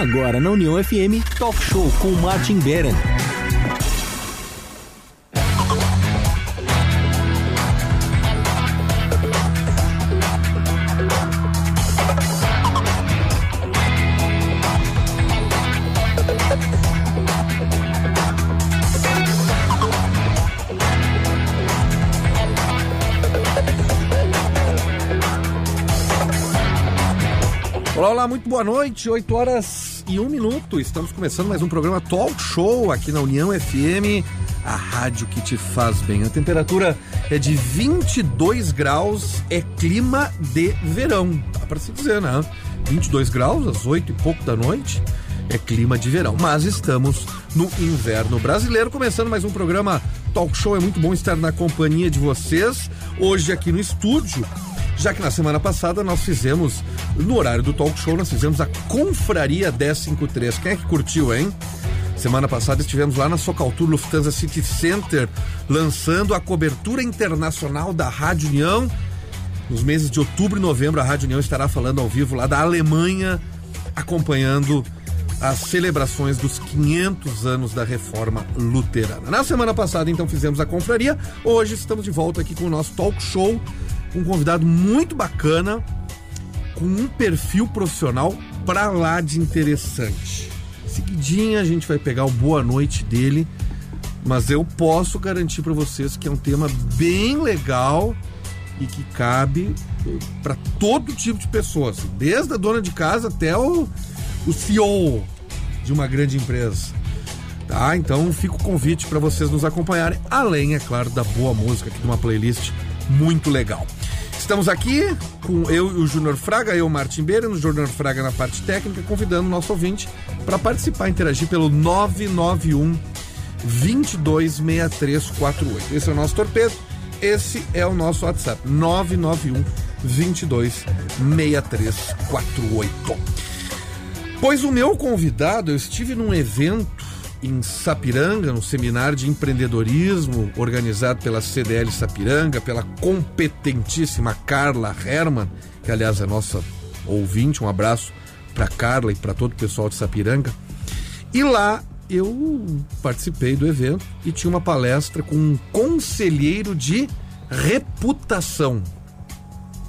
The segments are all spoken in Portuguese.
Agora na União FM, Talk Show com Martin Beren. Olá, muito boa noite. 8 horas e 1 minuto. Estamos começando mais um programa Talk Show aqui na União FM, a rádio que te faz bem. A temperatura é de 22 graus, é clima de verão. Dá para se dizer, né? 22 graus, às 8 e pouco da noite, é clima de verão. Mas estamos no inverno brasileiro, começando mais um programa Talk Show. É muito bom estar na companhia de vocês. Hoje aqui no estúdio já que na semana passada nós fizemos, no horário do talk show, nós fizemos a Confraria 1053. Quem é que curtiu, hein? Semana passada estivemos lá na Socaltur Lufthansa City Center, lançando a cobertura internacional da Rádio União. Nos meses de outubro e novembro, a Rádio União estará falando ao vivo lá da Alemanha, acompanhando as celebrações dos 500 anos da reforma luterana. Na semana passada, então, fizemos a confraria. Hoje estamos de volta aqui com o nosso talk show um convidado muito bacana, com um perfil profissional pra lá de interessante. Seguidinha a gente vai pegar o boa noite dele, mas eu posso garantir para vocês que é um tema bem legal e que cabe para todo tipo de pessoas, desde a dona de casa até o, o CEO de uma grande empresa. Tá? Então fica o convite para vocês nos acompanharem, além, é claro, da boa música aqui de uma playlist muito legal. Estamos aqui com eu e o Júnior Fraga, eu, Martin Beira, no Júnior Fraga na parte técnica, convidando o nosso ouvinte para participar, interagir pelo 991 226348. Esse é o nosso torpedo, esse é o nosso WhatsApp, 991 226348. Pois o meu convidado, eu estive num evento em Sapiranga, no seminário de empreendedorismo organizado pela CDL Sapiranga, pela competentíssima Carla Herman, que aliás é nossa ouvinte. Um abraço para Carla e para todo o pessoal de Sapiranga. E lá eu participei do evento e tinha uma palestra com um conselheiro de reputação.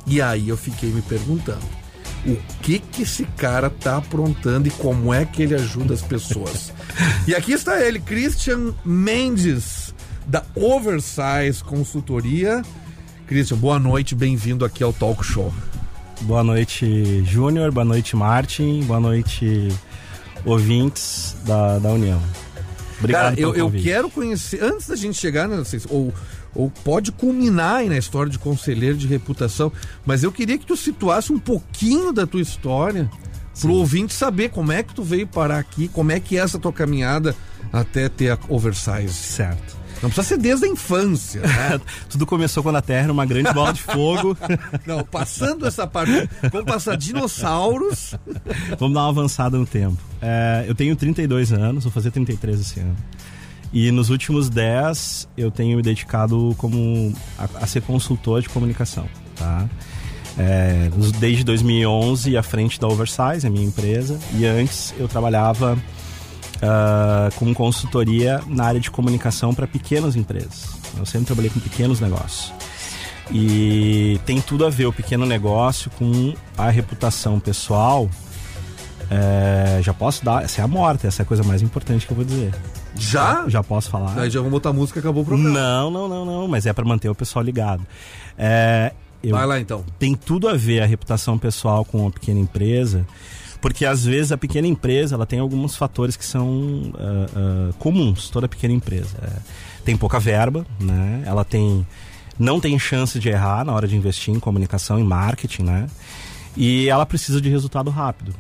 E aí eu fiquei me perguntando o que que esse cara tá aprontando e como é que ele ajuda as pessoas. e aqui está ele, Christian Mendes, da Oversize Consultoria. Christian, boa noite, bem-vindo aqui ao Talk Show. Boa noite, Júnior, boa noite, Martin, boa noite, ouvintes da, da União. Obrigado Cara, eu, eu quero conhecer, antes da gente chegar, não sei, ou ou pode culminar aí na história de conselheiro de reputação. Mas eu queria que tu situasse um pouquinho da tua história Sim. pro ouvinte saber como é que tu veio parar aqui, como é que é essa tua caminhada até ter a oversize. Certo. Não precisa ser desde a infância. Né? Tudo começou quando a Terra era uma grande bola de fogo. Não, passando essa parte, vamos passar dinossauros. Vamos dar uma avançada no tempo. É, eu tenho 32 anos, vou fazer 33 esse ano. E nos últimos 10 eu tenho me dedicado como a, a ser consultor de comunicação, tá? É, desde 2011 à frente da Oversize, a minha empresa, e antes eu trabalhava uh, com consultoria na área de comunicação para pequenas empresas. Eu sempre trabalhei com pequenos negócios. E tem tudo a ver o pequeno negócio com a reputação pessoal. É, já posso dar, essa é a morte, essa é a coisa mais importante que eu vou dizer. Já? Já posso falar. Aí já vamos botar música acabou o programa. Não, não, não, não. Mas é para manter o pessoal ligado. É, eu, Vai lá então. Tem tudo a ver a reputação pessoal com uma pequena empresa. Porque às vezes a pequena empresa ela tem alguns fatores que são uh, uh, comuns, toda pequena empresa. É, tem pouca verba, né? Ela tem não tem chance de errar na hora de investir em comunicação e marketing, né? E ela precisa de resultado rápido.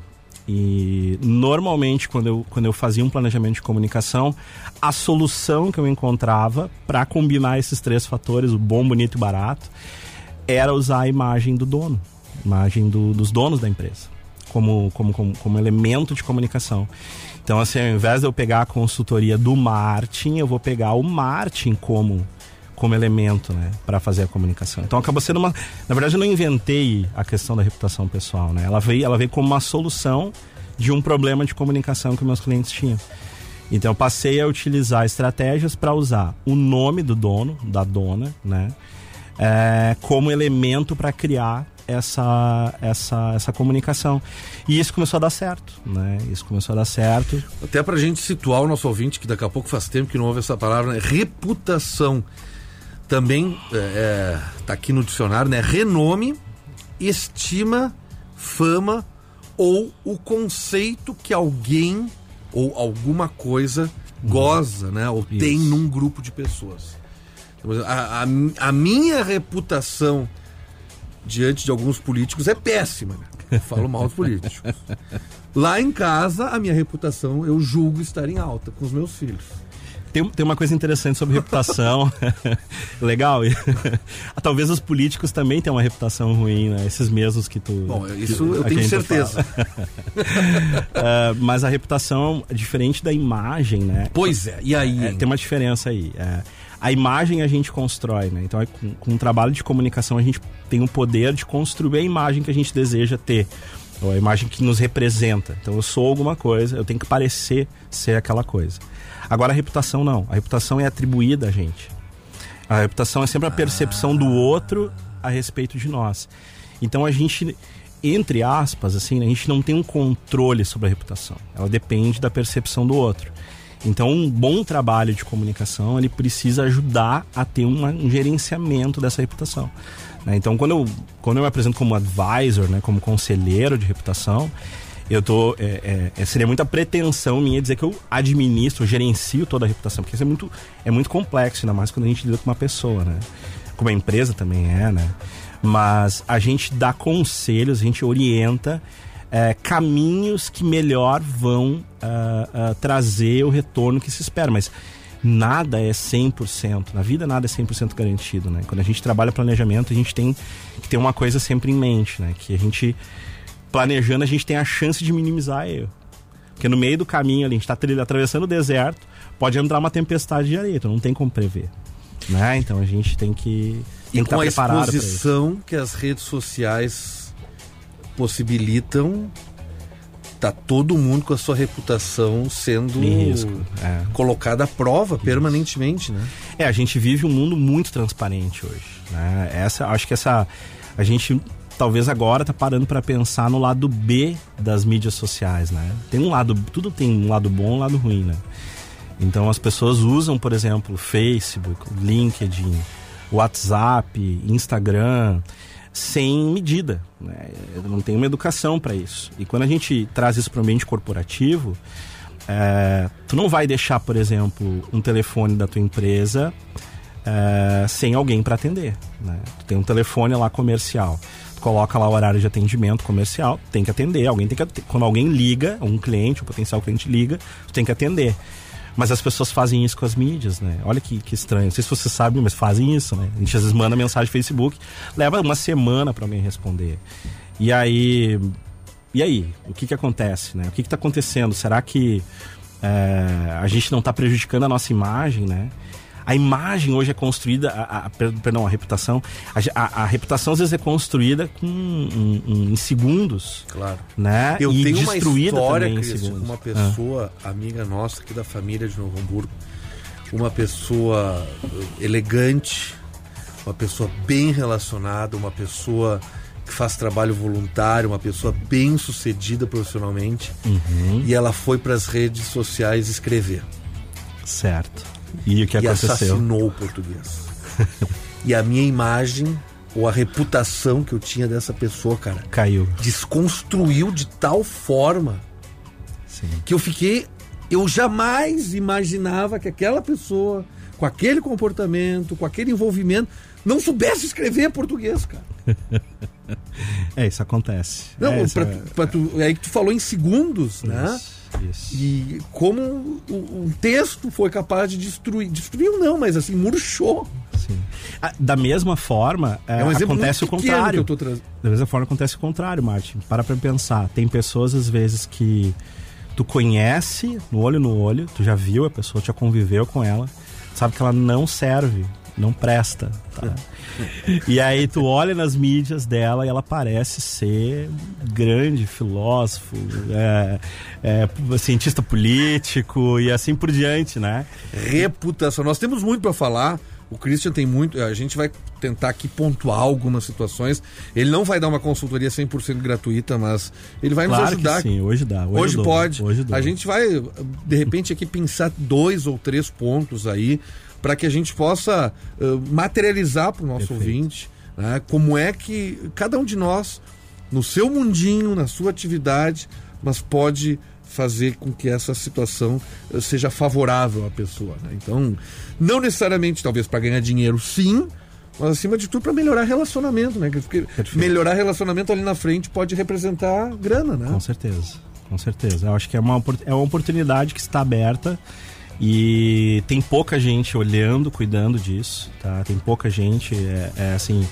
E normalmente, quando eu, quando eu fazia um planejamento de comunicação, a solução que eu encontrava para combinar esses três fatores, o bom, bonito e barato, era usar a imagem do dono, imagem do, dos donos da empresa, como, como, como, como elemento de comunicação. Então, assim, ao invés de eu pegar a consultoria do Martin, eu vou pegar o Martin como como elemento, né, para fazer a comunicação. Então acaba sendo uma, na verdade eu não inventei a questão da reputação pessoal, né? Ela veio, ela veio como uma solução de um problema de comunicação que meus clientes tinham. Então eu passei a utilizar estratégias para usar o nome do dono, da dona, né? É, como elemento para criar essa, essa, essa comunicação. E isso começou a dar certo, né? Isso começou a dar certo. Até para a gente situar o nosso ouvinte, que daqui a pouco faz tempo que não ouve essa palavra, né? reputação. Também está é, tá aqui no dicionário, né? Renome, estima, fama ou o conceito que alguém ou alguma coisa goza, né? Ou Isso. tem num grupo de pessoas. A, a, a, minha reputação diante de alguns políticos é péssima. Né? Eu falo mal dos políticos. Lá em casa, a minha reputação eu julgo estar em alta com os meus filhos. Tem, tem uma coisa interessante sobre reputação. Legal. Talvez os políticos também tenham uma reputação ruim, né? Esses mesmos que tu. Bom, isso que, eu tenho certeza. uh, mas a reputação é diferente da imagem, né? Pois é, e aí? É, tem uma diferença aí. É, a imagem a gente constrói, né? Então, é com, com um trabalho de comunicação, a gente tem o poder de construir a imagem que a gente deseja ter ou a imagem que nos representa. Então eu sou alguma coisa, eu tenho que parecer ser aquela coisa. Agora a reputação não. A reputação é atribuída a gente. A reputação é sempre a percepção do outro a respeito de nós. Então a gente, entre aspas, assim, a gente não tem um controle sobre a reputação. Ela depende da percepção do outro. Então, um bom trabalho de comunicação ele precisa ajudar a ter um gerenciamento dessa reputação. Né? Então, quando eu, quando eu me apresento como advisor, né, como conselheiro de reputação, eu tô. É, é, é, seria muita pretensão minha dizer que eu administro, gerencio toda a reputação, porque isso é muito, é muito complexo, ainda mais quando a gente lida com uma pessoa, né? Como a empresa também é, né? Mas a gente dá conselhos, a gente orienta é, caminhos que melhor vão uh, uh, trazer o retorno que se espera. Mas nada é 100%. Na vida nada é 100% garantido, né? Quando a gente trabalha planejamento, a gente tem que ter uma coisa sempre em mente, né? Que a gente planejando, a gente tem a chance de minimizar erro. Porque no meio do caminho ali, a gente está atravessando o deserto, pode entrar uma tempestade de areia, então não tem como prever. Né? Então a gente tem que. Tem e com a exposição que as redes sociais possibilitam, tá todo mundo com a sua reputação sendo risco, é. colocada à prova permanentemente, né? É, a gente vive um mundo muito transparente hoje. Né? Essa, acho que essa a gente talvez agora tá parando para pensar no lado B das mídias sociais, né? Tem um lado, tudo tem um lado bom e um lado ruim, né? Então as pessoas usam, por exemplo, Facebook, LinkedIn, WhatsApp, Instagram, sem medida. Né? Não tem uma educação para isso. E quando a gente traz isso para o ambiente corporativo, é, tu não vai deixar, por exemplo, um telefone da tua empresa é, sem alguém para atender. Né? Tu tem um telefone lá comercial coloca lá o horário de atendimento comercial, tem que atender. Alguém tem que quando alguém liga, um cliente, um potencial cliente liga, tem que atender. Mas as pessoas fazem isso com as mídias, né? Olha que, que estranho. Não sei se você sabe, mas fazem isso, né? A gente às vezes manda mensagem no Facebook, leva uma semana para alguém responder. E aí. E aí? O que que acontece, né? O que que tá acontecendo? Será que é, a gente não está prejudicando a nossa imagem, né? A imagem hoje é construída, a, a, perdão, a reputação, a, a, reputação às vezes é construída com, um, um, em segundos. Claro. Né? Eu e tenho uma história, Cris, uma pessoa, ah. amiga nossa aqui da família de Novo Hamburgo, uma pessoa elegante, uma pessoa bem relacionada, uma pessoa que faz trabalho voluntário, uma pessoa bem sucedida profissionalmente, uhum. e ela foi para as redes sociais escrever. Certo. E o que e aconteceu? assassinou o português. e a minha imagem ou a reputação que eu tinha dessa pessoa, cara, caiu. Desconstruiu de tal forma Sim. que eu fiquei. Eu jamais imaginava que aquela pessoa, com aquele comportamento, com aquele envolvimento, não soubesse escrever português, cara. é, isso acontece. Não, é, pra, é... Pra tu, é aí que tu falou em segundos, né? isso. né? Isso. E como o, texto foi capaz de destruir, destruiu não, mas assim, murchou. Sim. Ah, da mesma forma, é, é um acontece o contrário. Da mesma forma acontece o contrário, Martin. Para pra pensar. Tem pessoas, às vezes, que tu conhece no olho no olho, tu já viu a pessoa, já conviveu com ela, sabe que ela não serve não presta. Tá? e aí tu olha nas mídias dela e ela parece ser grande filósofo, é, é, cientista político e assim por diante, né? Reputação. Nós temos muito para falar. O Christian tem muito. A gente vai tentar aqui pontuar algumas situações. Ele não vai dar uma consultoria 100% gratuita, mas ele vai claro nos ajudar. sim, hoje dá. Hoje, Hoje pode. Hoje a gente vai, de repente, aqui pensar dois ou três pontos aí para que a gente possa uh, materializar para o nosso Perfeito. ouvinte né, como é que cada um de nós, no seu mundinho, na sua atividade, mas pode fazer com que essa situação uh, seja favorável à pessoa. né? Então, não necessariamente, talvez, para ganhar dinheiro, sim, mas acima de tudo para melhorar relacionamento, né? Porque Perfeito. melhorar relacionamento ali na frente pode representar grana, né? Com certeza, com certeza. Eu acho que é uma, é uma oportunidade que está aberta e tem pouca gente olhando, cuidando disso, tá? Tem pouca gente, é, é assim...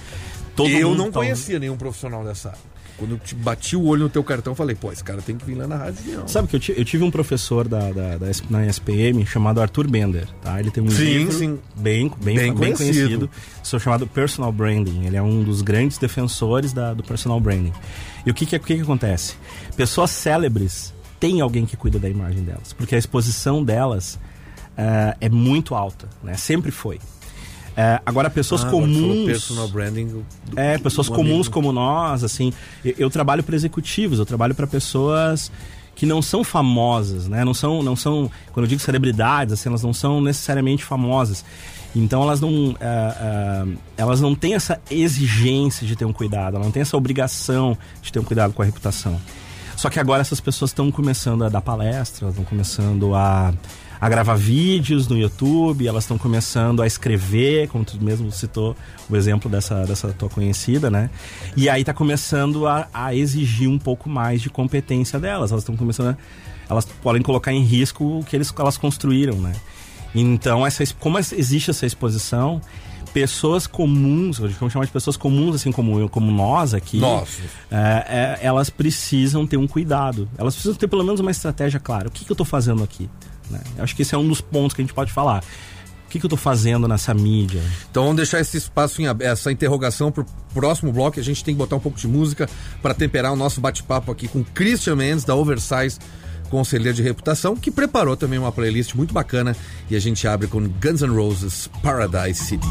Todo eu não tá- conhecia nenhum profissional dessa área. Quando eu te bati o olho no teu cartão, eu falei, pô, esse cara tem que vir lá na rádio União. Sabe que eu, eu tive um professor da, da, da na SPM chamado Arthur Bender, tá? Ele tem um Sim, livro sim. Bem, bem, Bem bem, conhecido. conhecido, sou chamado Personal Branding. Ele é um dos grandes defensores da, do Personal Branding. E o que que, o que que acontece? Pessoas célebres têm alguém que cuida da imagem delas, porque a exposição delas ah, é muito alta, né? Sempre foi. Eh, agora, pessoas Ah, comuns... personal branding. do- É, pessoas um comuns amigo. como nós, assim. Eu, eu trabalho para executivos, eu trabalho para pessoas que não são famosas, né? Não são, não são, quando eu digo celebridades, assim, elas não são necessariamente famosas. Então elas não, ah, elas não têm essa exigência de ter um cuidado, elas não têm essa obrigação de ter um cuidado com a reputação. Só que agora essas pessoas estão começando a dar palestras, estão começando a, a gravar vídeos no YouTube, elas estão começando a escrever, como tu mesmo citou o exemplo dessa, dessa tua conhecida, né? E aí tá começando a, a exigir um pouco mais de competência delas. Elas estão começando a, Elas podem colocar em risco o que eles, elas construíram, né? Então, essa, como existe essa exposição, pessoas comuns, vamos chamar de pessoas comuns, assim como eu, como nós aqui, é, é, elas precisam ter um cuidado. Elas precisam ter pelo menos uma estratégia clara. O que, que eu estou fazendo aqui? Né? Eu acho que esse é um dos pontos que a gente pode falar. O que, que eu estou fazendo nessa mídia? Então vamos deixar esse espaço em essa interrogação pro próximo bloco. A gente tem que botar um pouco de música para temperar o nosso bate-papo aqui com Christian Mendes, da Oversize Conselheiro de Reputação, que preparou também uma playlist muito bacana. E a gente abre com Guns N' Roses Paradise City.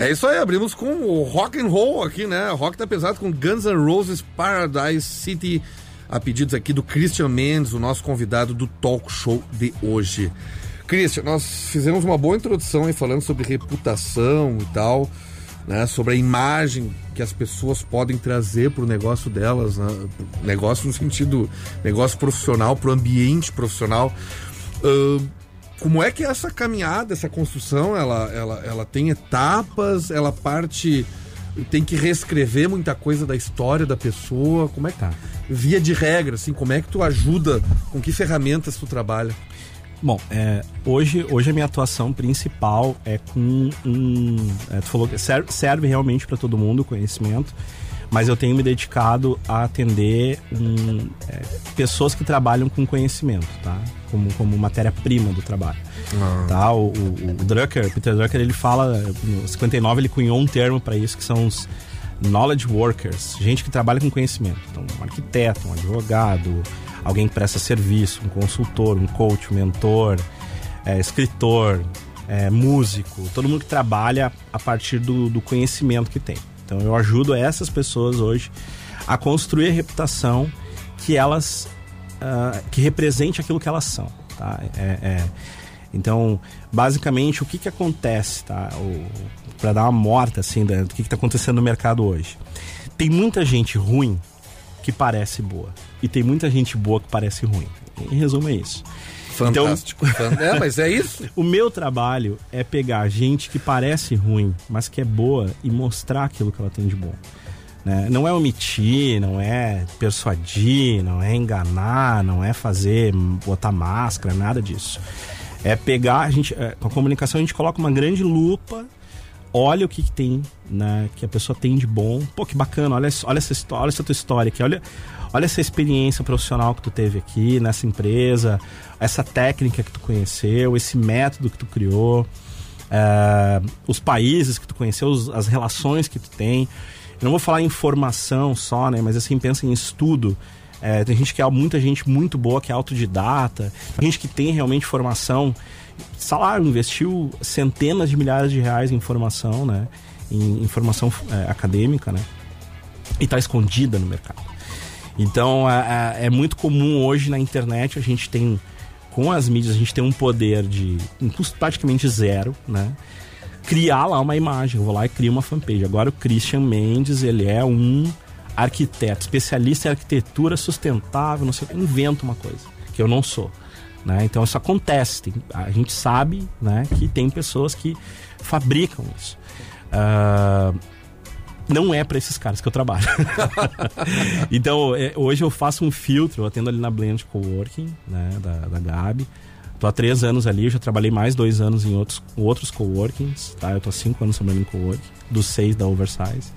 É isso aí, abrimos com o rock and roll aqui, né? Rock tá pesado com Guns N' Roses Paradise City, a pedidos aqui do Christian Mendes, o nosso convidado do talk show de hoje. Christian, nós fizemos uma boa introdução aí falando sobre reputação e tal, né? Sobre a imagem que as pessoas podem trazer pro negócio delas, né? Negócio no sentido negócio profissional, pro ambiente profissional. Ahn, como é que essa caminhada, essa construção, ela, ela, ela tem etapas, ela parte. Tem que reescrever muita coisa da história da pessoa. Como é que tá? Via de regra, assim, como é que tu ajuda? Com que ferramentas tu trabalha? Bom, é, hoje, hoje a minha atuação principal é com um. é, tu falou que serve, serve realmente para todo mundo o conhecimento, mas eu tenho me dedicado a atender um, é, pessoas que trabalham com conhecimento, tá? Como, como matéria-prima do trabalho. Tá? O, o, o Drucker, Peter Drucker, ele fala, no 59 ele cunhou um termo para isso que são os knowledge workers, gente que trabalha com conhecimento. Então, um arquiteto, um advogado, alguém que presta serviço, um consultor, um coach, um mentor, é, escritor, é, músico, todo mundo que trabalha a partir do, do conhecimento que tem. Então eu ajudo essas pessoas hoje a construir a reputação que elas ah, que represente aquilo que elas são. Tá? É- é- então, basicamente, o que, que acontece, tá? Para dar uma morta assim do que está acontecendo no mercado hoje. Tem muita gente ruim que parece boa e tem muita gente boa que parece ruim. Em resumo é isso. Fantástico. Fan- É, mas é isso. O meu trabalho é pegar gente que parece ruim, mas que é boa e mostrar aquilo que ela tem de bom. né? Não é omitir, não é persuadir, não é enganar, não é fazer, botar máscara, nada disso. É pegar, a gente, é, com a comunicação a gente coloca uma grande lupa, olha o que, que tem, né, que a pessoa tem de bom. Pô, que bacana, olha, olha essa história, olha essa tua história aqui, olha, olha essa experiência profissional que tu teve aqui nessa empresa, essa técnica que tu conheceu, esse método que tu criou, é, os países que tu conheceu, os- as relações que tu tem. Eu não vou falar em informação só, né? Mas assim, pensa em estudo. É, tem gente que é muita gente muito boa que é autodidata, gente que tem realmente formação, salário, investiu centenas de milhares de reais em formação, né? Em, em formação é, acadêmica, né? E está escondida no mercado. Então é, é- é muito comum hoje na internet a gente tem com as mídias a gente tem um poder de um custo praticamente zero, né? Criar lá uma imagem, eu vou lá e crio uma fanpage. Agora o Christian Mendes, ele é um arquiteto, especialista em arquitetura sustentável, não sei, inventa uma coisa que eu não sou, né? Então isso acontece, tem- a gente sabe, né, que tem pessoas que fabricam isso. Ah, não é para esses caras que eu trabalho. então, é, hoje eu faço um filtro, eu atendo ali na Blend Coworking, né, da, da Gabi. Tô há três anos ali, eu já trabalhei mais dois anos em outros, outros coworkings, tá? Eu tô há cinco anos trabalhando em coworking, dos seis da Oversize.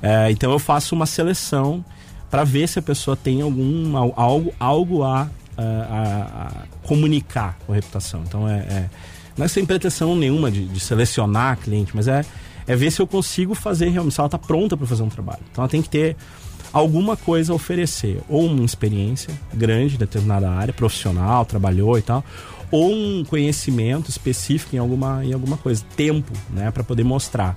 É, então eu faço uma seleção para ver se a pessoa tem algum al- algo, algo a, a- a- a comunicar com a reputação. Então é, é- não é sem pretensão nenhuma de, de selecionar cliente, mas é, é ver se eu consigo fazer realmente, se ela está pronta para fazer um trabalho. Então ela tem que ter alguma coisa a oferecer, ou uma experiência grande em determinada área, profissional, trabalhou e tal, ou um conhecimento específico em alguma, em alguma coisa, tempo, né, para poder mostrar.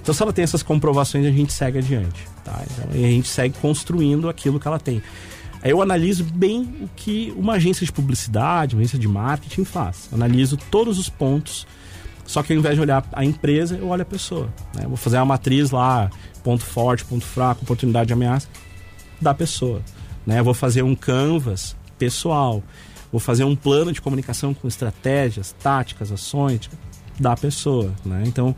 Então, se ela tem essas comprovações, a gente segue adiante, tá? Então, a gente segue construindo aquilo que ela tem. Eu analiso bem o que uma agência de publicidade, uma agência de marketing faz. Analiso todos os pontos só que ao invés de olhar a empresa, eu olho a pessoa. né? Vou fazer uma matriz lá, ponto forte, ponto fraco, oportunidade de ameaça, da pessoa. Né? Vou fazer um canvas pessoal. Vou fazer um plano de comunicação com estratégias, táticas, ações da pessoa. Né? Então,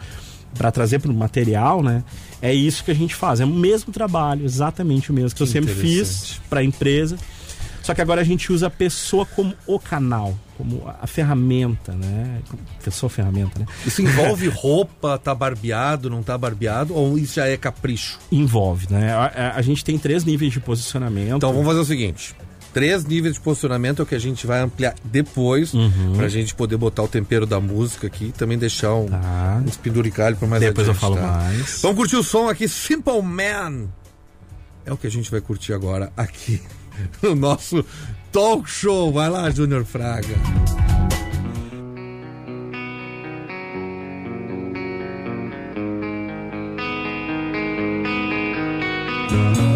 para trazer para o material, né? é isso que a gente faz. É o mesmo trabalho, exatamente o mesmo que, eu sempre fiz para a empresa. Só que agora a gente usa a pessoa como o canal, como a, a ferramenta, né? Pessoa ferramenta, né? Isso envolve roupa, tá barbeado, não tá barbeado, ou isso já é capricho? Envolve, né? A, a- a gente tem três níveis de posicionamento. Então vamos fazer o seguinte: Três níveis de posicionamento é o que a gente vai ampliar depois, uhum. a gente poder botar o tempero da música aqui e também deixar um, tá. uns mais Depois adiante, eu falo tá? mais. Vamos curtir o som aqui, Simple Man. É o que a gente vai curtir agora aqui no nosso talk show. Vai lá, Junior Fraga. Música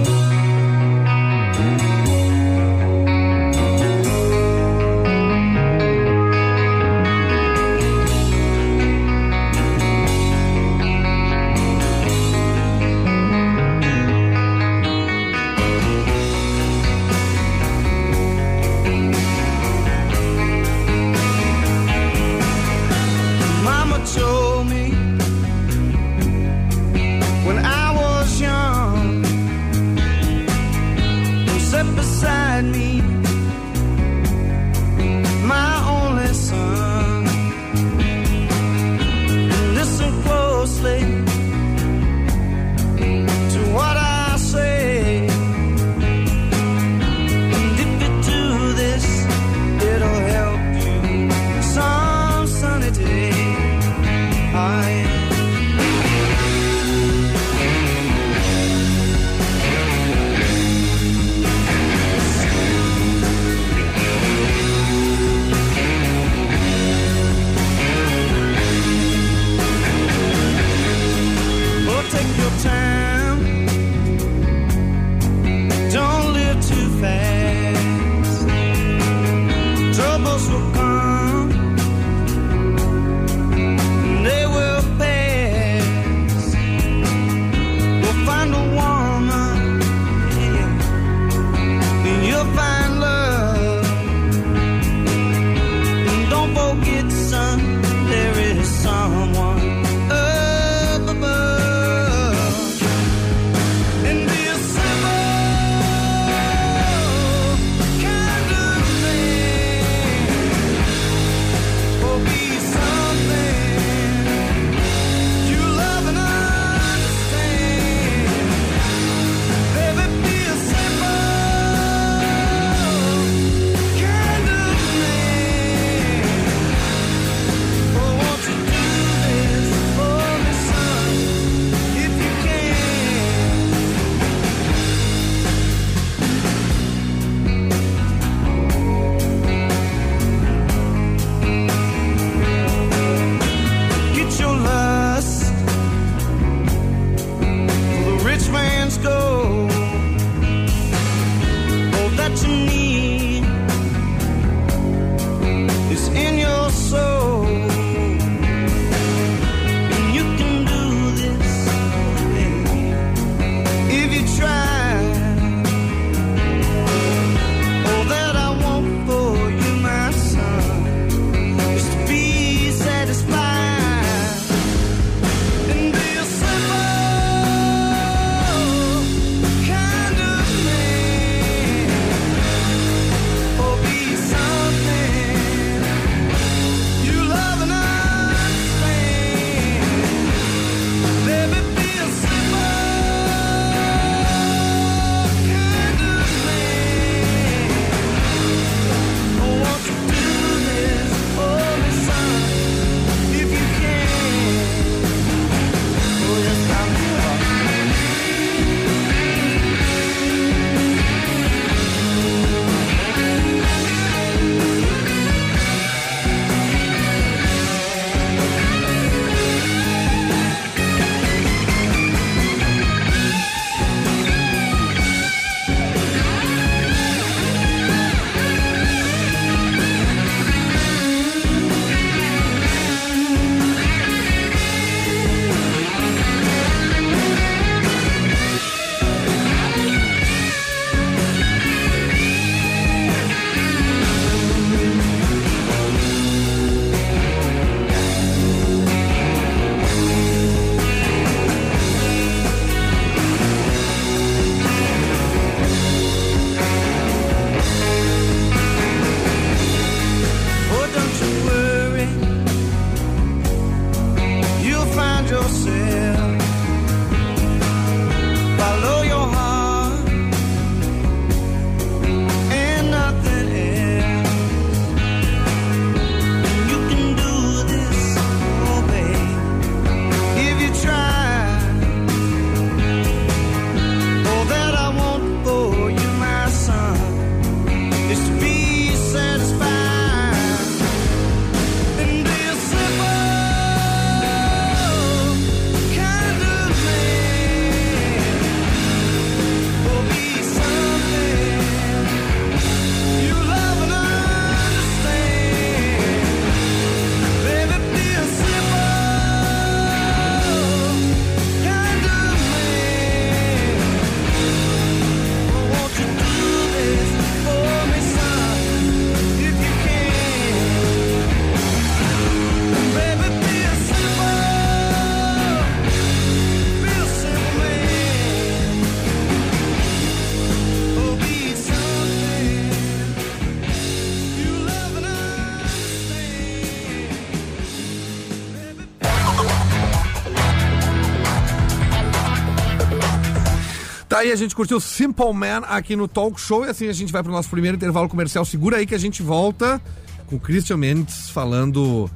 Tá aí, a gente curtiu Simple Man aqui no Talk Show e assim a gente vai pro nosso primeiro intervalo comercial. Segura aí que a gente volta com o Christian Mendes falando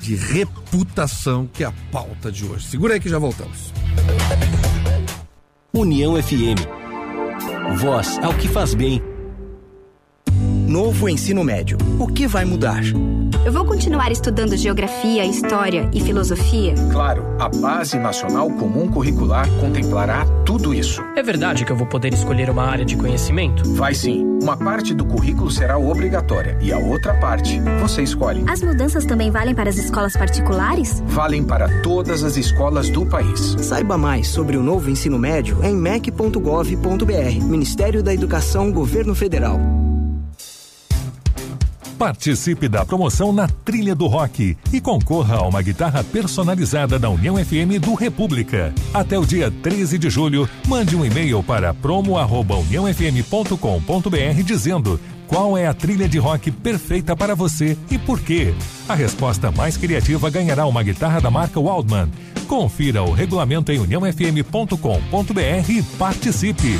de reputação, que é a pauta de hoje. Segura aí que já voltamos. União FM. Voz ao que faz bem. Novo ensino médio. O que vai mudar? Eu vou continuar estudando geografia, história e filosofia? Claro, a Base Nacional Comum Curricular contemplará tudo isso. É verdade que eu vou poder escolher uma área de conhecimento? Vai sim. Uma parte do currículo será obrigatória e a outra parte você escolhe. As mudanças também valem para as escolas particulares? Valem para todas as escolas do país. Saiba mais sobre o novo ensino médio em mec.gov.br. Ministério da Educação, Governo Federal. Participe da promoção na Trilha do Rock e concorra a uma guitarra personalizada da União FM do República. Até o dia 13 de julho, mande um e-mail para promo@uniãofm.com.br dizendo qual é a trilha de rock perfeita para você e por quê. A resposta mais criativa ganhará uma guitarra da marca Waldman. Confira o regulamento em uniãofm.com.br e participe.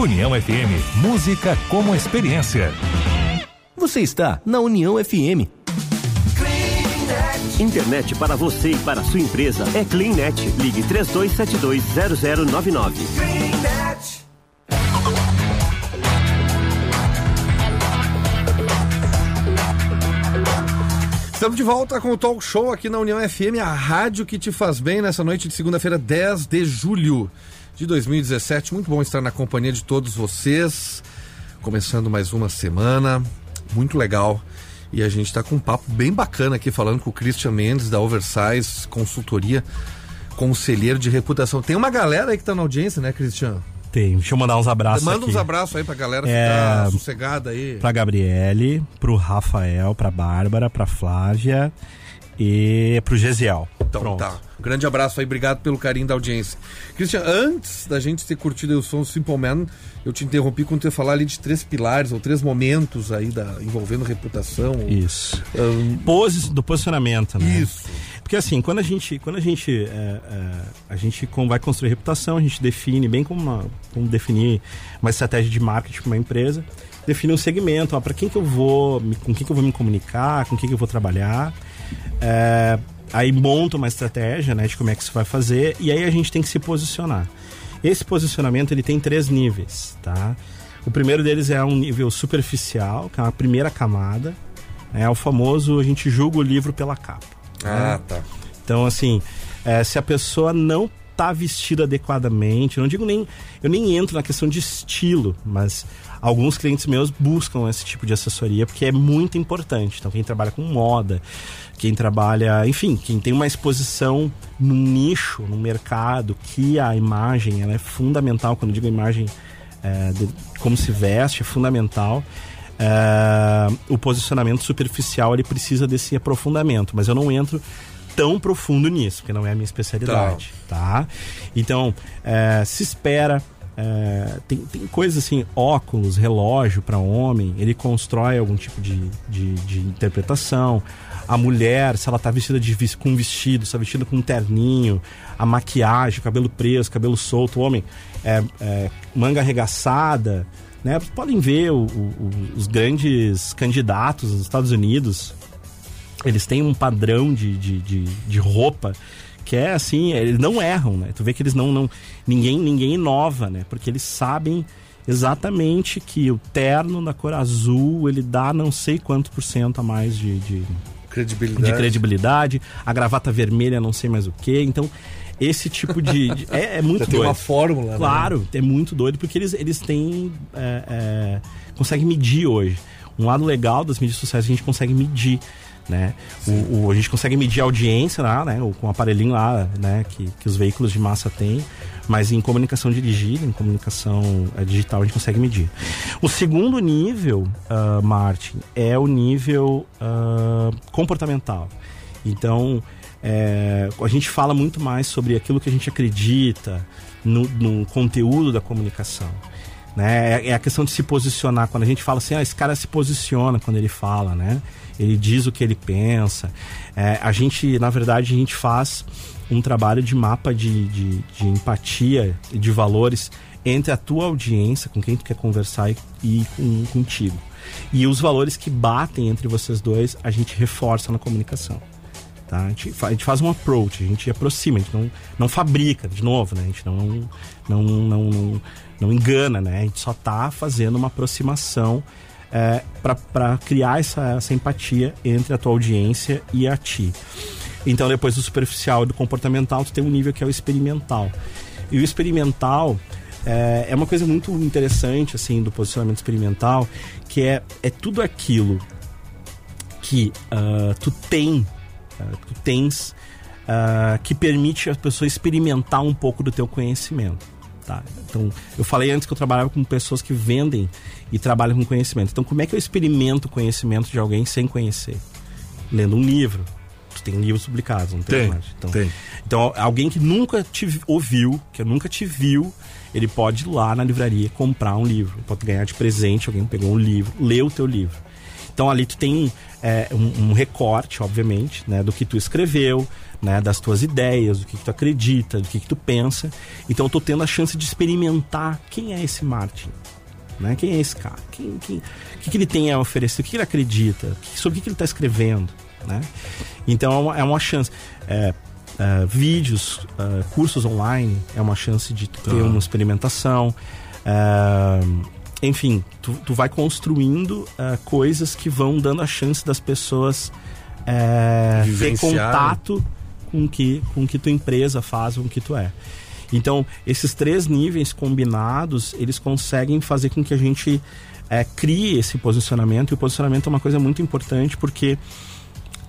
União FM, música como experiência. Você está na União FM. Internet para você e para sua empresa é CleanNet. Ligue 32720099. Estamos de volta com o Talk Show aqui na União FM, a rádio que te faz bem nessa noite de segunda-feira, 10 de julho de 2017. Muito bom estar na companhia de todos vocês. Começando mais uma semana, muito legal. E a gente está com um papo bem bacana aqui falando com o Christian Mendes da Oversize Consultoria, conselheiro de reputação. Tem uma galera aí que está na audiência, né, Christian? Tem. Deixa eu mandar uns abraços Manda aqui. uns abraços aí pra galera É, ficar sossegada aí. Pra Gabriele, pro Rafael, pra Bárbara, pra Flávia e pro Gesiel. Então Pronto. tá. Um grande abraço aí, obrigado pelo carinho da audiência. Christian, antes da gente ter curtido o som Simple Man, eu te interrompi quando tu ia falar ali de três pilares ou três momentos aí da, envolvendo reputação. Isso. Ahn, Posi- do posicionamento, né? Isso. Porque assim, quando a gente, quando a gente, é, é, a gente vai construir reputação, a gente define bem como, uma, como definir uma estratégia de marketing para uma empresa, define um segmento, para quem que eu vou, com quem que eu vou me comunicar, com quem que eu vou trabalhar, é, aí monta uma estratégia, né, de como é que isso vai fazer e aí a gente tem que se posicionar. Esse posicionamento ele tem três níveis, tá? O primeiro deles é um nível superficial, que é a primeira camada, é o famoso a gente julga o livro pela capa. Ah, tá. Então, assim, é, se a pessoa não tá vestida adequadamente, eu não digo nem. Eu nem entro na questão de estilo, mas alguns clientes meus buscam esse tipo de assessoria porque é muito importante. Então, quem trabalha com moda, quem trabalha, enfim, quem tem uma exposição no nicho, no mercado, que a imagem ela é fundamental. Quando eu digo imagem, é, de como se veste, é fundamental. É, o posicionamento superficial ele precisa desse aprofundamento, mas eu não entro tão profundo nisso, porque não é a minha especialidade, tá? Então, é, se espera. É, tem, tem coisas assim, óculos, relógio para homem, ele constrói algum tipo de, de, de interpretação. A mulher, se ela tá vestida de, com vestido, se tá vestida com um terninho, a maquiagem, cabelo preso, cabelo solto, o homem, é, é, manga arregaçada, né? Podem ver o- o- os grandes candidatos nos Estados Unidos, eles têm um padrão de, de, de, de roupa que é assim, eles não erram, né? Tu vê que eles não, não ninguém ninguém inova, né? Porque eles sabem exatamente que o terno da cor azul ele dá não sei quanto por cento a mais de, de, Credibilidade. de credibilidade, a gravata vermelha não sei mais o que, então esse tipo de, de- é, é muito Já tem doido. uma fórmula, né? Claro, é muito doido porque eles, eles têm. É, é, conseguem medir hoje. Um lado legal das mídias sociais é que a gente consegue medir. Né? O, o- a gente consegue medir a audiência lá, né? O- com o aparelhinho lá, né? Que, que os veículos de massa têm. Mas em comunicação dirigida, em comunicação eh, digital, a gente consegue medir. O segundo nível, ah, Martin, é o nível ah, comportamental. Então, é, a gente fala muito mais sobre aquilo que a gente acredita no, no conteúdo da comunicação. Né? É, é a questão de se posicionar. Quando a gente fala assim, ah, esse cara se posiciona quando ele fala, né? Ele diz o que ele pensa. É, a gente, na verdade, a gente faz um trabalho de mapa de, de, de empatia e de valores entre a tua audiência, com quem tu quer conversar e, e com, contigo. E os valores que batem entre vocês dois, a gente reforça na comunicação. Tá? A, gente, a gente faz um approach, a gente aproxima, a gente não, não fabrica, de novo, né? A gente não, não, não, não, não engana, né? A gente só tá fazendo uma aproximação é, para criar essa, essa empatia entre a tua audiência e a ti. Então, depois do superficial e do comportamental, tu tem um nível que é o experimental. E o experimental é, é uma coisa muito interessante, assim, do posicionamento experimental, que é, é tudo aquilo que ah, tu tem, ah, tu tens, ah, que permite a pessoa experimentar um pouco do teu conhecimento. Tá? Então, eu falei antes que eu trabalhava com pessoas que vendem e trabalham com conhecimento. Então, como é que eu experimento o conhecimento de alguém sem conhecer? Lendo um livro. Tu tem livros publicados, não tem? Tem, mais? Então, tem. então, alguém que nunca te vi- ouviu, que nunca te viu, ele pode ir lá na livraria comprar um livro. Pode ganhar de presente, alguém pegou um livro, lê o teu livro. Então ali tu tem é, um, um recorte, obviamente, né, do que tu escreveu, né, das tuas ideias, do que, que tu acredita, do que, que tu pensa. Então eu tô tendo a chance de experimentar quem é esse Martin. Né? Quem é esse cara? Quem, quem, o que, que ele tem a oferecer? O que, ele acredita? Que- sobre o que, ele está escrevendo? Né? Então é uma, é uma chance. É, é, vídeos, é, cursos online é uma chance de ter uma experimentação. É, enfim, tu, tu vai construindo é, coisas que vão dando a chance das pessoas ter contato com o que, com o que tua empresa faz, com o que tu é. Então, esses três níveis combinados, eles conseguem fazer com que a gente é, crie esse posicionamento. E o posicionamento é uma coisa muito importante porque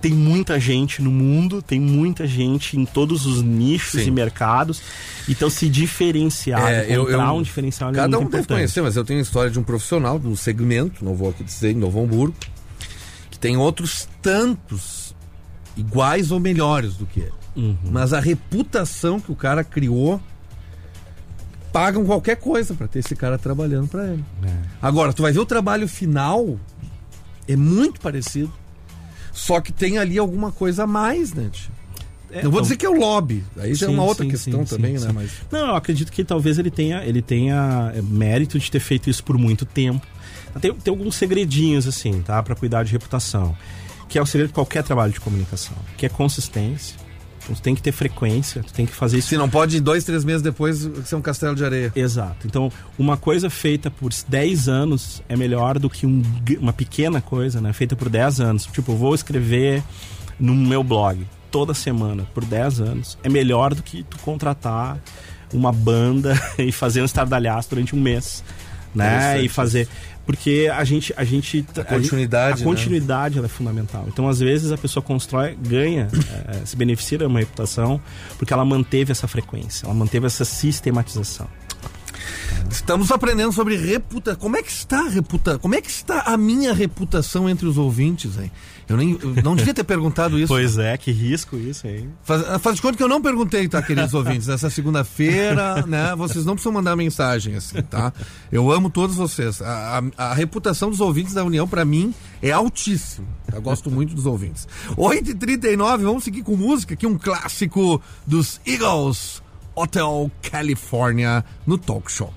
tem muita gente no mundo, tem muita gente em todos os nichos Sim. e mercados. Então, se diferenciar, É, eu- encontrar eu- um diferencial é Cada muito um deve importante. conhecer, mas eu tenho a história de um profissional do segmento, não vou aqui dizer, em Novo Hamburgo, que tem outros tantos iguais ou melhores do que ele. Uhum. Mas a reputação que o cara criou pagam qualquer coisa pra ter esse cara trabalhando pra ele. É. Agora, tu vai ver o trabalho final é muito parecido. Só que tem ali alguma coisa a mais, né? tio? É, não vou então- dizer que é o lobby. Aí já é uma outra sim, questão sim, também, sim, né? Mas Não, eu acredito que talvez ele tenha, ele tenha é, mérito de ter feito isso por muito tempo. Tem, tem alguns segredinhos, assim, tá? Pra cuidar de reputação. Que é o segredo de qualquer trabalho de comunicação. Que é consistência. Então, tu tem que ter frequência, tu tem que fazer isso se não pode dois, três meses depois ser um castelo de areia. Exato. Então, uma coisa feita por 10 anos é melhor do que um uma pequena coisa, né? Feita por 10 anos. Tipo, eu vou escrever no meu blog toda semana por 10 anos. É melhor do que tu contratar uma banda e fazer um estardalhaço durante um mês, né? Interessante E fazer porque a gente a gente a continuidade, a né? continuidade ela é fundamental. Então, às vezes a pessoa constrói, ganha, eh, se beneficia de uma reputação porque ela manteve essa frequência, ela manteve essa sistematização. Estamos aprendendo sobre reputação. Como é que está a reputação? Como é que está a minha reputação entre os ouvintes, hein? Eu nem eu não devia ter perguntado isso. Pois é, que risco isso aí. Faz, faz de conta que eu não perguntei, tá, queridos ouvintes? Nessa segunda-feira, né? Vocês não precisam mandar mensagem assim, tá? Eu amo todos vocês. A, a- a reputação dos ouvintes da União, pra mim, é altíssima. Eu gosto muito dos ouvintes. 8h39, vamos seguir com música aqui, um clássico dos Eagles, Hotel California, no Talk Show.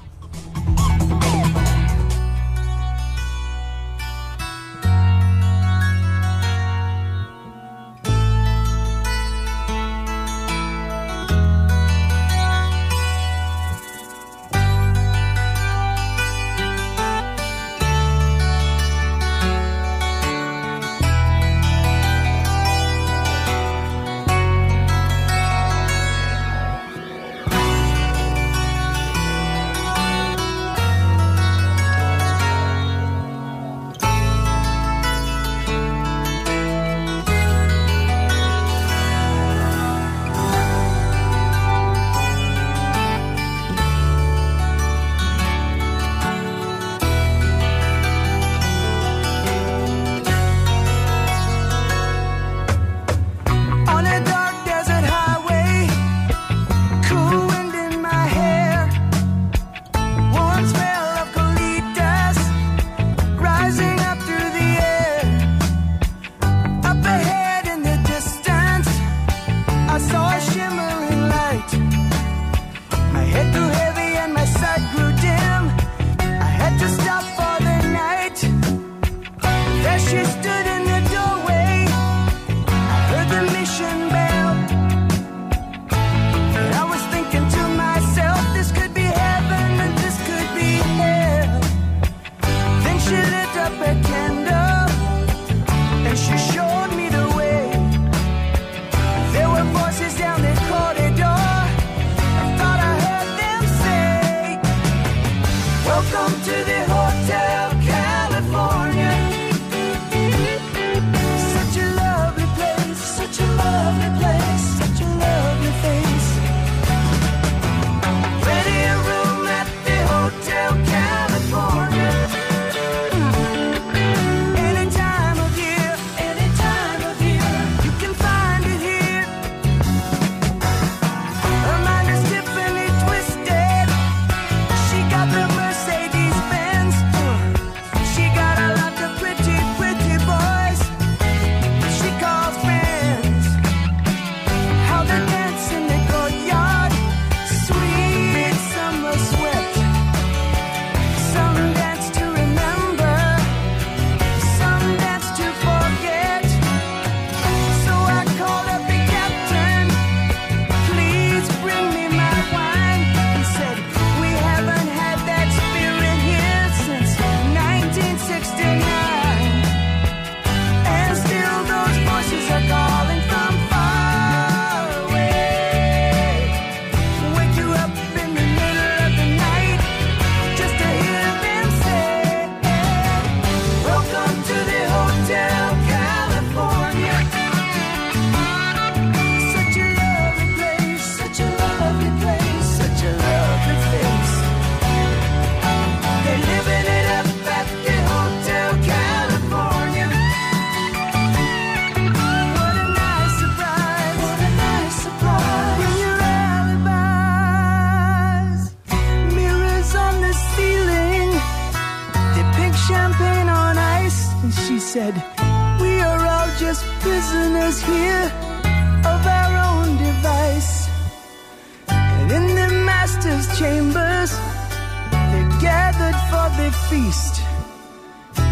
Feast.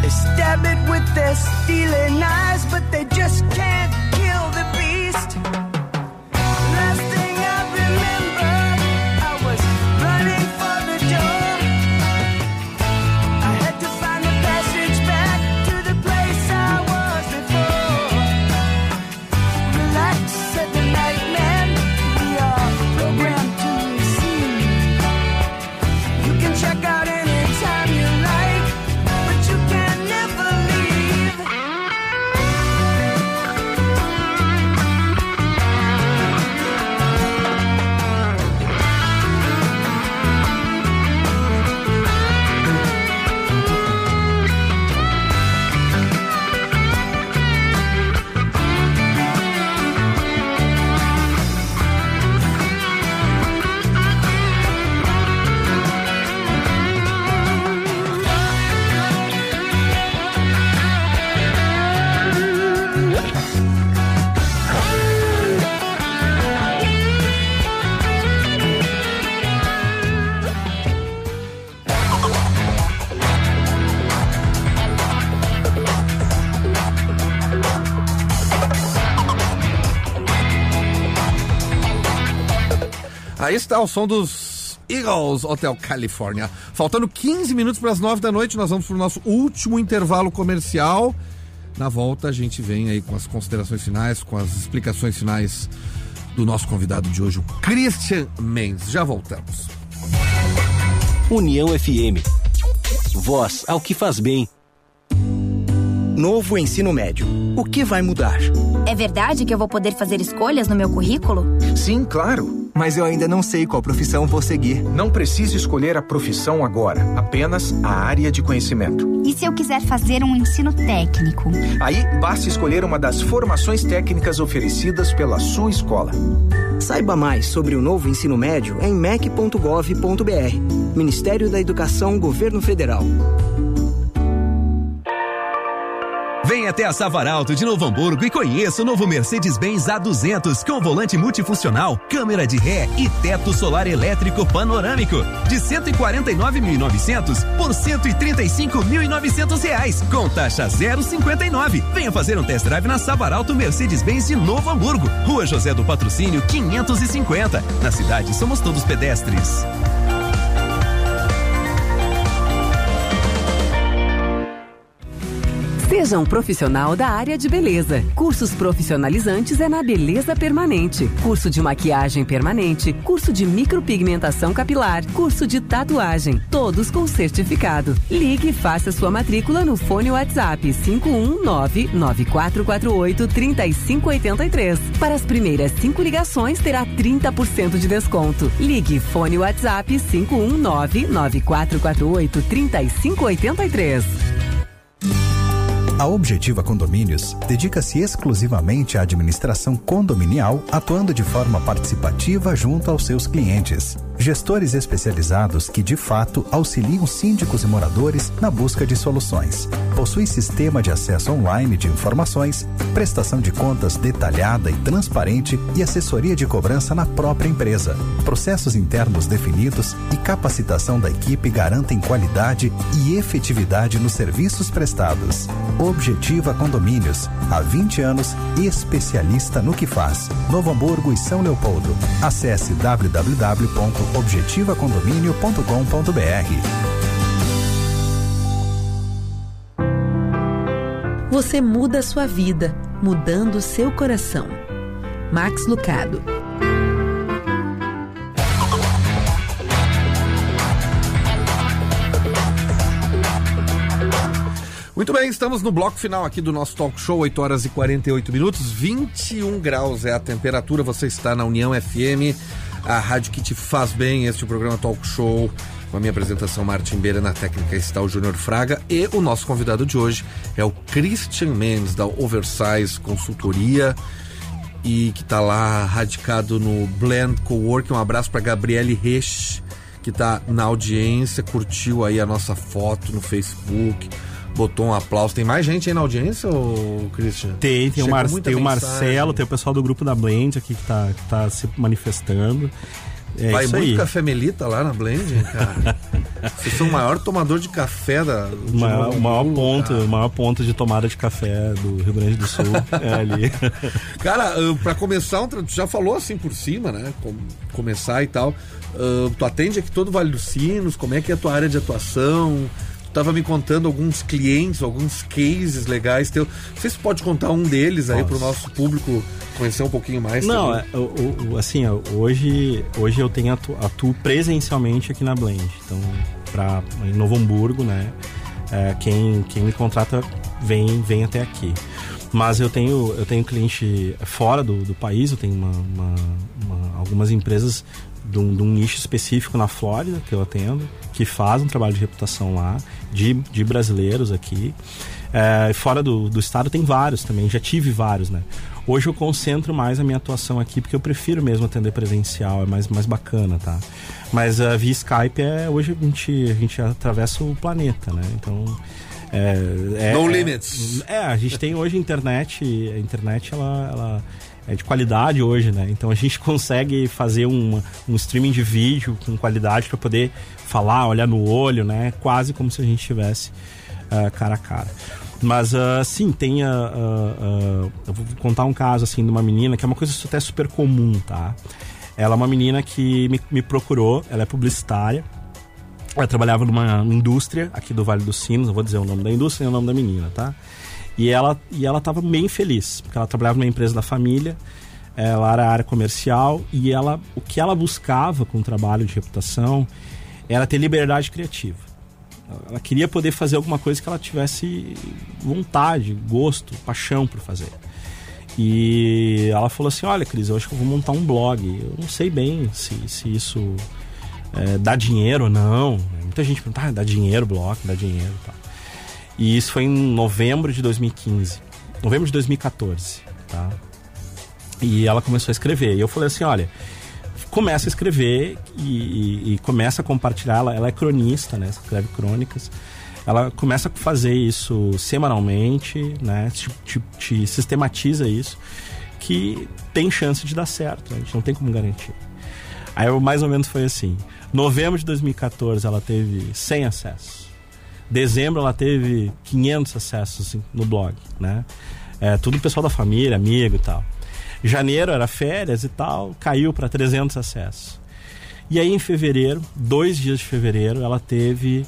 They stab it with their steely knives, but they just can't Aí está o som dos Eagles Hotel California. Faltando 15 minutos para as 9 da noite, nós vamos para o nosso último intervalo comercial. Na volta, a gente vem aí com as considerações finais, com as explicações finais do nosso convidado de hoje, o Christian Mendes. Já voltamos. União FM. Voz ao que faz bem. Novo ensino médio. O que vai mudar? É verdade que eu vou poder fazer escolhas no meu currículo? Sim, claro. Mas eu ainda não sei qual profissão vou seguir. Não precisa escolher a profissão agora, apenas a área de conhecimento. E se eu quiser fazer um ensino técnico? Aí basta escolher uma das formações técnicas oferecidas pela sua escola. Saiba mais sobre o novo ensino médio em mec.gov.br. Ministério da Educação, Governo Federal. Venha até a Savaralto de Novo Hamburgo e conheça o novo Mercedes-Benz A200 com volante multifuncional, câmera de ré e teto solar elétrico panorâmico de 149.900 por 135.900 reais com taxa 0,59. Venha fazer um test drive na Savaralto Mercedes-Benz de Novo Hamburgo, Rua José do Patrocínio 550. Na cidade somos todos pedestres. Seja um profissional da área de beleza. Cursos profissionalizantes é na Beleza Permanente. Curso de maquiagem permanente, curso de micropigmentação capilar, curso de tatuagem, todos com certificado. Ligue e faça sua matrícula no fone WhatsApp 519-9448-3583. Para as primeiras cinco ligações, terá 30% de desconto. Ligue fone WhatsApp 519-9448-3583. A Objetiva Condomínios dedica-se exclusivamente à administração condominial, atuando de forma participativa junto aos seus clientes. Gestores especializados que, de fato, auxiliam síndicos e moradores na busca de soluções. Possui sistema de acesso online de informações, prestação de contas detalhada e transparente e assessoria de cobrança na própria empresa. Processos internos definidos e capacitação da equipe garantem qualidade e efetividade nos serviços prestados. Objetiva Condomínios, há 20 anos, especialista no que faz. Novo Hamburgo e São Leopoldo. Acesse www.objetivacondomínio.com.br. Você muda a sua vida, mudando o seu coração. Max Lucado. Muito bem, estamos no bloco final aqui do nosso talk show, 8 horas e 48 minutos, 21 graus é a temperatura. Você está na União FM, a rádio que te faz bem. Este é o programa Talk Show. Com a minha apresentação, Martin Beira, na técnica está o Júnior Fraga. E o nosso convidado de hoje é o Christian Mendes, da Oversize Consultoria, e que está lá radicado no Blend Coworking. Um abraço para Gabriele Resch, que está na audiência, curtiu aí a nossa foto no Facebook botou um aplauso. Tem mais gente aí na audiência, ou Christian? Tem, tem o, Mar tem o. Marcelo, tem o pessoal do grupo da Blend aqui que tá, que tá se manifestando. É Vai isso muito aí. café melita lá na Blend, cara. Vocês são o maior tomador de café da. O maior, o maior ponto, o maior ponto de tomada de café do Rio Grande do Sul é ali. Cara, ah, pra começar, tu já falou assim por cima, né? Com- começar e tal. Ah, tu atende aqui todo o Vale dos Sinos, como é que é a tua área de atuação? Tava me contando alguns clientes, alguns cases legais teu. Não sei se pode contar um deles aí pro nosso público conhecer um pouquinho mais. Não, é, o- o- assim, hoje, hoje eu tenho atu, atuo presencialmente aqui na Blend. Então, pra, em Novo Hamburgo, né? é, quem, quem me contrata vem, vem até aqui. Mas eu tenho, eu tenho cliente fora do, do país, eu tenho uma, uma- uma- algumas empresas de um, de um nicho específico na Flórida que eu atendo, que faz um trabalho de reputação lá, de, de brasileiros aqui. É, fora do, do estado tem vários também, já tive vários, né? Hoje eu concentro mais a minha atuação aqui porque eu prefiro mesmo atender presencial, é mais, mais bacana, tá? Mas a via Skype é hoje a gente, a gente atravessa o planeta, né? Então é, é- No é- limits. É, a gente tem hoje internet, a internet ela, ela é de qualidade hoje, né? Então a gente consegue fazer um, um streaming de vídeo com qualidade para poder falar, olhar no olho, né? Quase como se a gente estivesse ah, cara a cara. Mas ah, sim, tem. ah, ah, eu vou contar um caso assim de uma menina que é uma coisa até super comum, tá? Ela é uma menina que me, me procurou, ela é publicitária. Ela trabalhava numa indústria aqui do Vale dos Sinos, não vou dizer o nome da indústria e o nome da menina, tá? E ela e ela estava bem feliz, porque ela trabalhava numa empresa da família, ela era área comercial e ela o que ela buscava com o trabalho de reputação era ter liberdade criativa. Ela queria poder fazer alguma coisa que ela tivesse vontade, gosto, paixão por fazer. E ela falou assim: Olha, Cris, eu acho que eu vou montar um blog. Eu não sei bem se, se isso é, dá dinheiro ou não. Muita gente pergunta: ah, dá dinheiro, blog, dá dinheiro e. E isso foi em novembro de 2015. Novembro de 2014, tá? E ela começou a escrever. E eu falei assim: olha, começa a escrever e, e- e começa a compartilhar. Ela, ela é cronista, né? Escreve crônicas. Ela começa a fazer isso semanalmente, né? Te, te- te sistematiza isso, que tem chance de dar certo. né? A gente não tem como garantir. Aí mais ou menos foi assim. Novembro de 2014 ela teve 100 acessos. Dezembro ela teve 500 acessos assim, no blog, né? É, tudo pessoal da família, amigo e tal. Janeiro era férias e tal, caiu para 300 acessos. E aí em fevereiro, dois dias de fevereiro, ela teve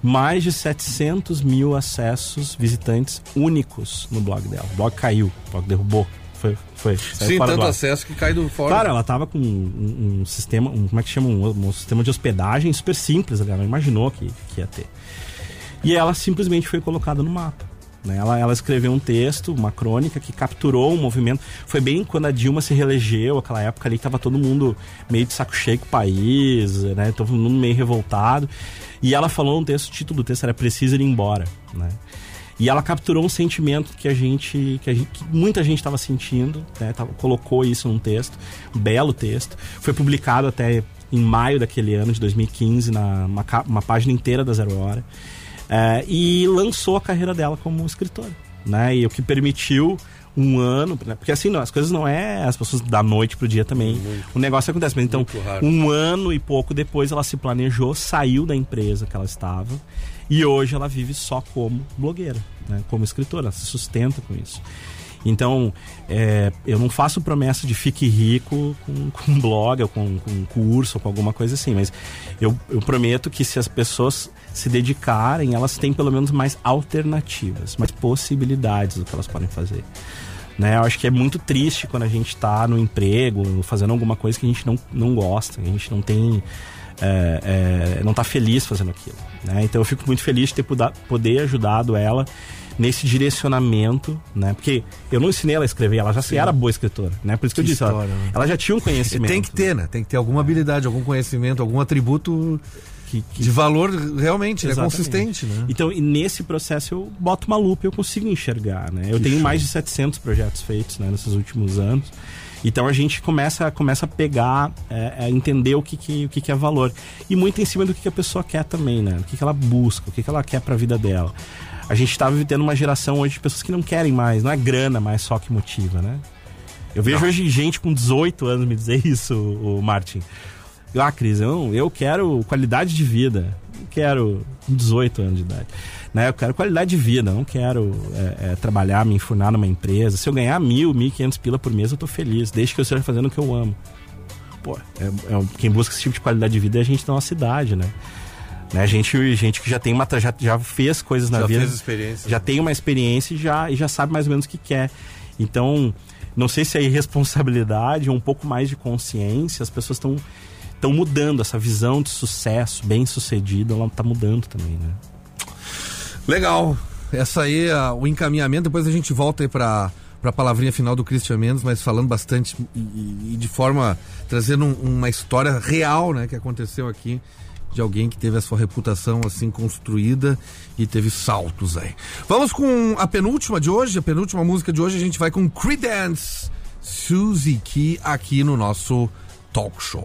mais de 700 mil acessos visitantes únicos no blog dela. O blog caiu, o blog derrubou. Foi, foi. Sim, tanto acesso que cai do fora. Claro, ela tava com um, um sistema, um, como é que chama? Um, um sistema de hospedagem super simples, ela não imaginou que, que ia ter. E ela simplesmente foi colocada no mapa. né? Ela, ela escreveu um texto, uma crônica que capturou um movimento. Foi bem quando a Dilma se reelegeu, aquela época ali que tava todo mundo meio de saco cheio com o país, né? Todo mundo meio revoltado. E ela falou um texto, o título do texto era Precisa ir embora, né? E ela capturou um sentimento que a gente, que, a gente, que muita gente estava sentindo, né? Tava- colocou isso num texto, um belo texto. Foi publicado até em maio daquele ano, de 2015, na uma, uma página inteira da Zero Hora. É, e lançou a carreira dela como escritora, né? E o que permitiu um ano, né? porque assim, não, as coisas não é as pessoas da noite pro dia também. O negócio acontece, mas então, Muito um ano e pouco depois ela se planejou, saiu da empresa que ela estava e hoje ela vive só como blogueira, né? como escritora, ela se sustenta com isso. Então, é, eu não faço promessa de fique rico com, com blog, ou com, com um curso, ou com alguma coisa assim, mas eu, eu prometo que se as pessoas se dedicarem, elas têm pelo menos mais alternativas, mais possibilidades do que elas podem fazer. Né? Eu acho que é muito triste quando a gente está no emprego, fazendo alguma coisa que a gente não, não gosta, que a gente não tem. é, é, não está feliz fazendo aquilo. Né? Então eu fico muito feliz de ter poder ajudado ela nesse direcionamento, né? Porque eu não ensinei ela a escrever, ela já se era boa escritora, né? Por isso que, eu Que disse, ela, história, né? ela já tinha um conhecimento. Tem que ter, né? Tem que ter alguma habilidade, algum conhecimento, algum atributo que, que- De valor realmente, né? Exatamente. Consistente, né? Então, nesse processo eu boto uma lupa e eu consigo enxergar, né? Eu Que tenho show. mais de 700 projetos feitos né, nesses últimos anos. Então a gente começa, começa a pegar, é, a entender o que, que, o que, que é valor. E muito em cima do que, que a pessoa quer também, né? O que, que ela busca, o que, que ela quer pra vida dela. A gente está vivendo uma geração hoje de pessoas que não querem mais, não é grana mais só que motiva, né? Eu vejo hoje gente com 18 anos me dizer isso, o Martin. Ah, Cris, eu, eu quero qualidade de vida. Quero com 18 anos de idade. Né? Eu quero qualidade de vida, não quero é, é, trabalhar, me enfurnar numa empresa. Se eu ganhar mil, mil e quinhentos pila por mês, eu tô feliz, desde que eu esteja fazendo o que eu amo. Pô, é, é, quem busca esse tipo de qualidade de vida é a gente da nossa cidade, né? né? Gente, gente que já tem uma já, já fez coisas na Já vida, já tem uma experiência e já, e já sabe mais ou menos o que quer. Então, não sei se é irresponsabilidade ou um pouco mais de consciência, as pessoas estão estão mudando essa visão de sucesso, bem sucedido, ela tá mudando também, né? Legal. Essa aí é o encaminhamento. Depois a gente volta aí para para a palavrinha final do Christian Mendes, mas falando bastante e, e- e de forma trazendo um- uma história real, né, que aconteceu aqui de alguém que teve a sua reputação assim construída e teve saltos aí. Vamos com a penúltima de hoje, a penúltima música de hoje, a gente vai com Creedence, Suzy Key aqui no nosso talk show.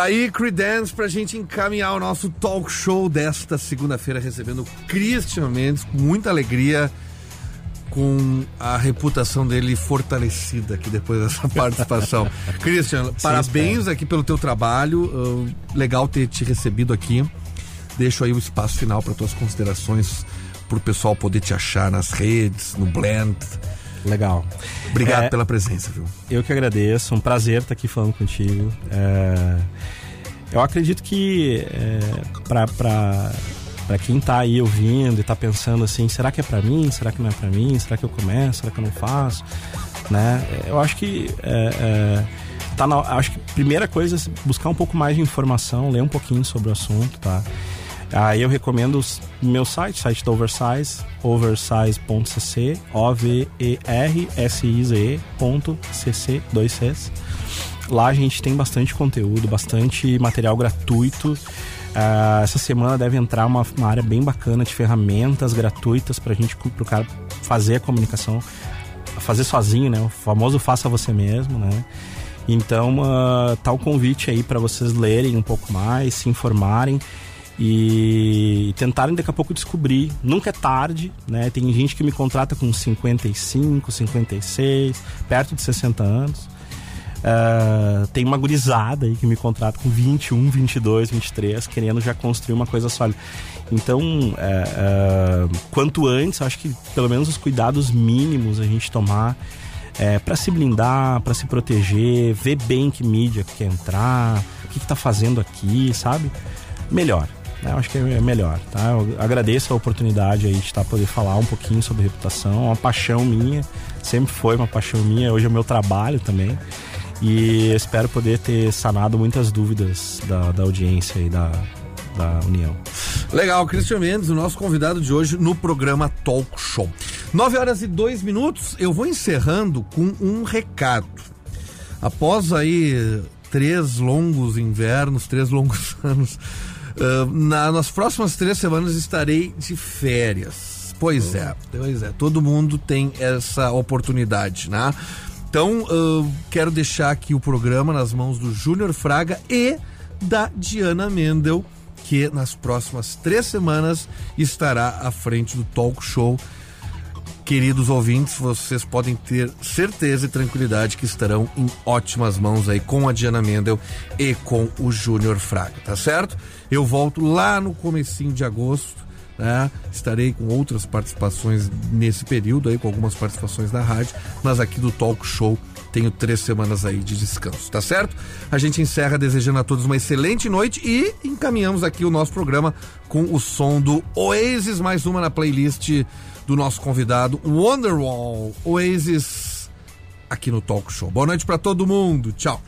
Tá aí, Creedence, pra gente encaminhar o nosso talk show desta segunda-feira, recebendo o Christian Mendes, com muita alegria, com a reputação dele fortalecida aqui depois dessa participação. Christian, parabéns aqui pelo teu trabalho, uh, legal ter te recebido aqui. Deixo aí o espaço final para tuas considerações, pro pessoal poder te achar nas redes, no Blend. Legal. Obrigado É, pela presença, viu? Eu que agradeço, um prazer estar aqui falando contigo. É, eu acredito que é, para para quem tá aí ouvindo e tá pensando assim, será que é para mim? Será que não é para mim? Será que eu começo? Será que eu não faço? Né? Eu acho que é, é, tá na, acho que primeira coisa é buscar um pouco mais de informação, ler um pouquinho sobre o assunto, tá? Aí eu recomendo o meu site, site da Oversize, oversize.cc, O-V-E-R-S-I-Z-E.cc, dois Cs. Lá a gente tem bastante conteúdo, bastante material gratuito. Ah, essa semana deve entrar uma, uma área bem bacana de ferramentas gratuitas para a gente, pro cara fazer a comunicação, fazer sozinho, né? O famoso faça você mesmo, né? Então, ah, tá o convite aí para vocês lerem um pouco mais, se informarem e tentarem daqui a pouco descobrir. Nunca é tarde, né? Tem gente que me contrata com 55, 56, perto de 60 anos. Ah, tem uma gurizada aí que me contrata com 21, 22, 23, querendo já construir uma coisa sólida. Então, é, é, quanto antes, acho que pelo menos os cuidados mínimos a gente tomar é, para se blindar, para se proteger, ver bem que mídia que quer entrar, o que, que tá fazendo aqui, sabe? Melhor. Eu acho que é melhor, tá? Eu agradeço a oportunidade aí de estar poder falar um pouquinho sobre reputação, é uma paixão minha, sempre foi uma paixão minha, hoje é o meu trabalho também. E espero poder ter sanado muitas dúvidas da, da audiência e da, da União. Legal, Christian Mendes, o nosso convidado de hoje no programa Talk Show. 9 horas e 2 minutos, eu vou encerrando com um recado. Após aí três longos invernos, três longos anos, ah, na- nas próximas três semanas estarei de férias. Pois é, pois é, todo mundo tem essa oportunidade, né? Então, ah, quero deixar aqui o programa nas mãos do Júnior Fraga e da Diana Mendel, que nas próximas três semanas estará à frente do talk show. Queridos ouvintes, vocês podem ter certeza e tranquilidade que estarão em ótimas mãos aí com a Diana Mendel e com o Júnior Fraga, tá certo? Eu volto lá no comecinho de agosto, né? Estarei com outras participações nesse período aí, com algumas participações na rádio, mas aqui do Talk Show tenho três semanas aí de descanso, tá certo? A gente encerra desejando a todos uma excelente noite e encaminhamos aqui o nosso programa com o som do Oasis, mais uma na playlist do nosso convidado Wonderwall Oasis aqui no Talk Show. Boa noite pra todo mundo. Tchau.